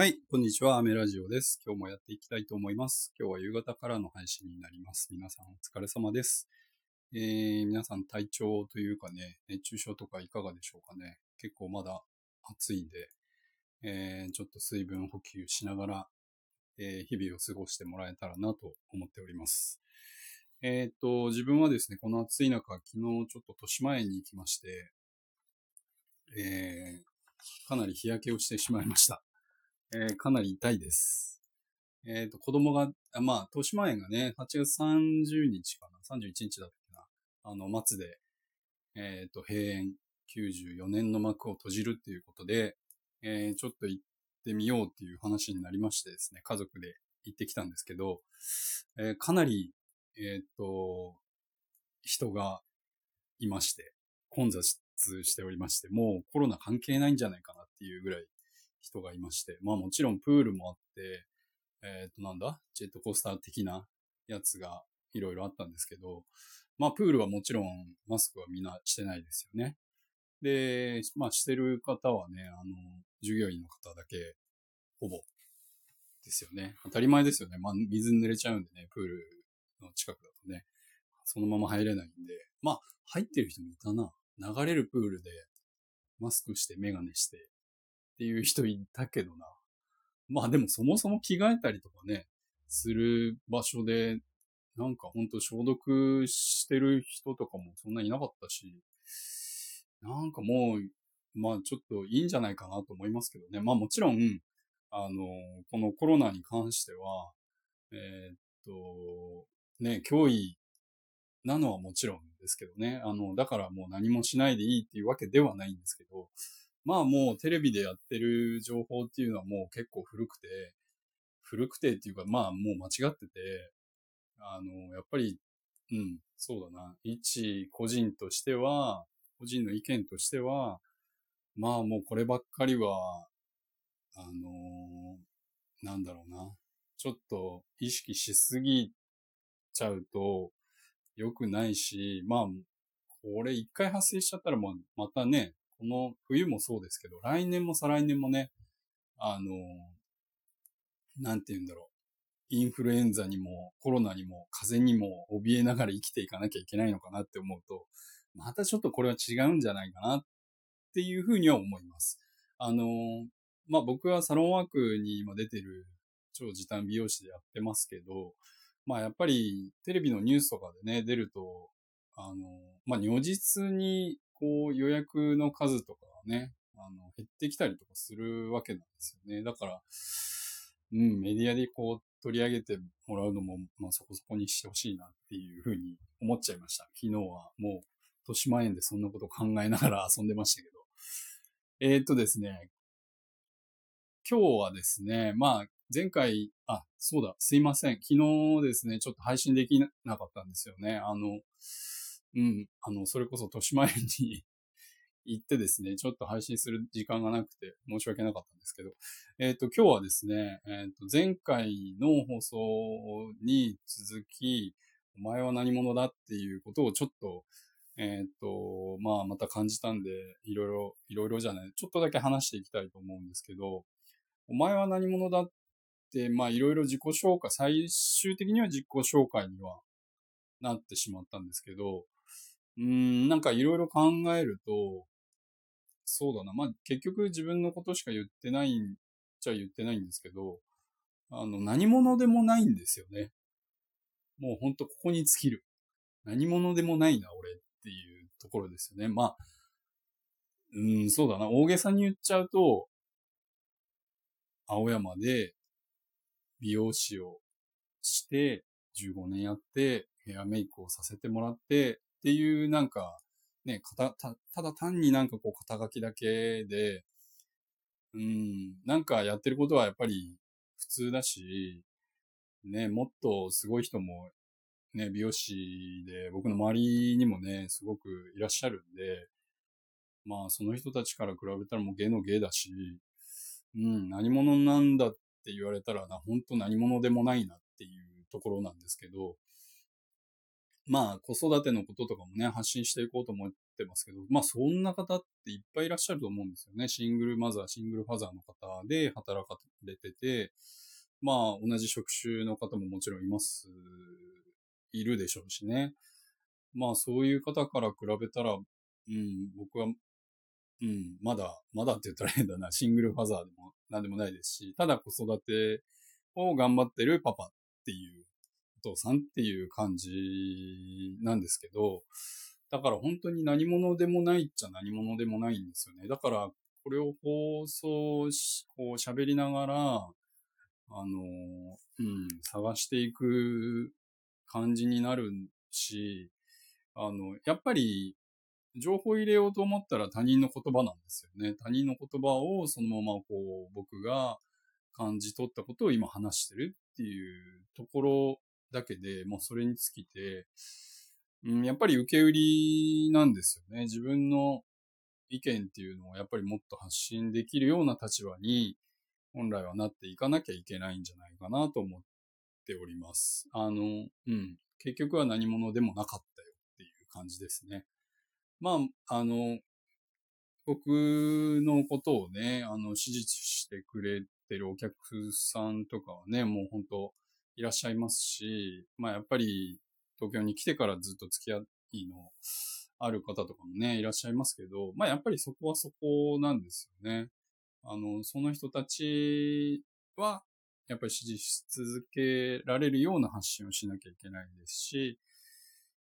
はい、こんにちは。アメラジオです。今日もやっていきたいと思います。今日は夕方からの配信になります。皆さんお疲れ様です。えー、皆さん体調というかね、熱中症とかいかがでしょうかね。結構まだ暑いんで、えー、ちょっと水分補給しながら、えー、日々を過ごしてもらえたらなと思っております。えっ、と、自分はですね、この暑い中、昨日ちょっと豊島園に行きまして、えー、かなり日焼けをしてしまいました。えーかなり痛いです。えっ、と、子供が、あまあ、豊島園がね、8月30日かな、31日だったかな、あの、末で、えっ、と、閉園94年の幕を閉じるっていうことで、えーちょっと行ってみようっていう話になりましてですね、家族で行ってきたんですけど、えーかなり、えっ、と、人がいまして、混雑しておりまして、もうコロナ関係ないんじゃないかなっていうぐらい人がいまして、まあもちろんプールもあって、えっ、となんだジェットコースター的なやつがいろいろあったんですけど、まあプールはもちろんマスクはみんなしてないですよね。で、まあしてる方はね、あの、従業員の方だけ、ほぼ、ですよね。当たり前ですよね。まあ水濡れちゃうんでね、プールの近くだとね、そのまま入れないんで、まあ入ってる人もいたな。流れるプールでマスクしてメガネしてっていう人いたけどな。まあでもそもそも着替えたりとかね、する場所で、なんかほんと消毒してる人とかもそんないなかったし、なんかもう、まあちょっといいんじゃないかなと思いますけどね。まあもちろん、あの、このコロナに関しては、えーっと、ね、脅威なのはもちろんですけどね。あの、だからもう何もしないでいいっていうわけではないんですけど、まあもうテレビでやってる情報っていうのはもう結構古くて、古くてっていうかまあもう間違ってて、あの、やっぱり、うん、そうだな。一個人としては、個人の意見としては、まあもうこればっかりは、あのなんだろうな。ちょっと意識しすぎちゃうと良くないし、まあ、これ一回発生しちゃったらもうまたね、この冬もそうですけど、来年も再来年もね、あのなんて言うんだろう。インフルエンザにもコロナにも風邪にも怯えながら生きていかなきゃいけないのかなって思うと、またちょっとこれは違うんじゃないかなっていうふうには思います。あのまあ、僕はサロンワークに今出てる超時短美容師でやってますけど、まあやっぱりテレビのニュースとかでね、出ると、あの、まあ如実にこう予約の数とかね、あの、減ってきたりとかするわけなんですよね。だから、うん、メディアでこう取り上げてもらうのも、まあそこそこにしてほしいなっていうふうに思っちゃいました。昨日はもう、豊島園でそんなこと考えながら遊んでましたけど。えー、っとですね、今日はですね、まあ、前回、あ、そうだ、すいません。昨日ですね、ちょっと配信できなかったんですよね。あの、うん、あの、それこそ豊島園に 行ってですね、ちょっと配信する時間がなくて申し訳なかったんですけど、えっ、と、今日はですね、えっ、と、前回の放送に続き、お前は何者だっていうことをちょっと、えっ、と、まあ、また感じたんで、いろいろ、いろいろじゃない、ちょっとだけ話していきたいと思うんですけど、お前は何者だって、まあいろいろ自己紹介、最終的には自己紹介にはなってしまったんですけど、うーん、なんかいろいろ考えると、そうだな、まあ結局自分のことしか言ってないんじゃ言ってないんですけど、あの、何者でもないんですよね。もうほんとここに尽きる。何者でもないな、俺っていうところですよね。まあ、うん、そうだな、大げさに言っちゃうと、青山で美容師をして、15年やって、ヘアメイクをさせてもらって、っていうなんか、ね、たただ単になんかこう肩書きだけで、うん、なんかやってることはやっぱり普通だし、ね、もっとすごい人も、ね、美容師で、僕の周りにもね、すごくいらっしゃるんで、まあその人たちから比べたらもう芸の芸だし、うん、何者なんだって言われたらな、本当何者でもないなっていうところなんですけど、まあ、子育てのこととかもね、発信していこうと思ってますけど、まあ、そんな方っていっぱいいらっしゃると思うんですよね。シングルマザー、シングルファザーの方で働かれてて、まあ、同じ職種の方ももちろんいます、いるでしょうしね。まあ、そういう方から比べたら、うん、僕は、うん、まだ、まだって言ったら変だな、シングルファザーでも何でもないですし、ただ子育てを頑張ってるパパっていう父さんっていう感じなんですけど、だから本当に何者でもないっちゃ何者でもないんですよね。だから、これを放送し、こう喋りながら、あの、うん、探していく感じになるし、あの、やっぱり、情報入れようと思ったら他人の言葉なんですよね。他人の言葉をそのままこう、僕が感じ取ったことを今話してるっていうところだけで、もうそれに尽きて、うん、やっぱり受け売りなんですよね。自分の意見っていうのをやっぱりもっと発信できるような立場に本来はなっていかなきゃいけないんじゃないかなと思っております。あの、うん。結局は何者でもなかったよっていう感じですね。まあ、あの、僕のことをね、あの、支持してくれてるお客さんとかはね、もう本当いらっしゃいますし、まあやっぱり東京に来てからずっと付き合いのある方とかもね、いらっしゃいますけど、まあやっぱりそこはそこなんですよね。あの、その人たちは、やっぱり支持し続けられるような発信をしなきゃいけないですし、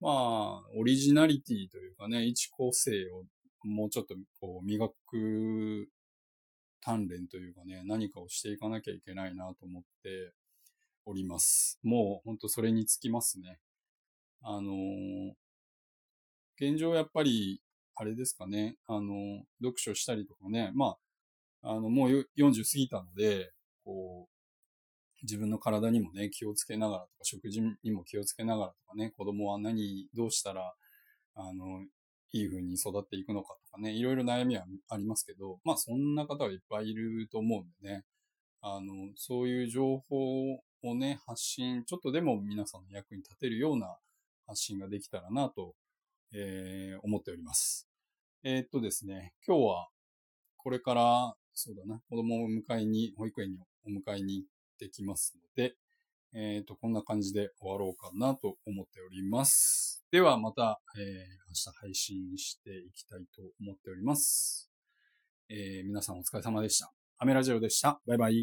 まあ、オリジナリティというかね、一構成をもうちょっとこう磨く鍛錬というかね、何かをしていかなきゃいけないなと思っております。もうほんとそれにつきますね。あのー、現状やっぱり、あれですかね、あのー、読書したりとかね、まあ、あの、もう40過ぎたので、こう、自分の体にもね、気をつけながらとか、食事にも気をつけながらとかね、子供は何、どうしたら、あの、いい風に育っていくのかとかね、いろいろ悩みはありますけど、まあそんな方はいっぱいいると思うんでね、あの、そういう情報をね、発信、ちょっとでも皆さんの役に立てるような発信ができたらなと、えー、思っております。えー、っとですね、今日はこれから、そうだな、子供を迎えに、保育園にお迎えに行ってきますので、えっ、と、こんな感じで終わろうかなと思っております。ではまた、えー、明日配信していきたいと思っております。えー、皆さんお疲れ様でした。アメラジオでした。バイバイ。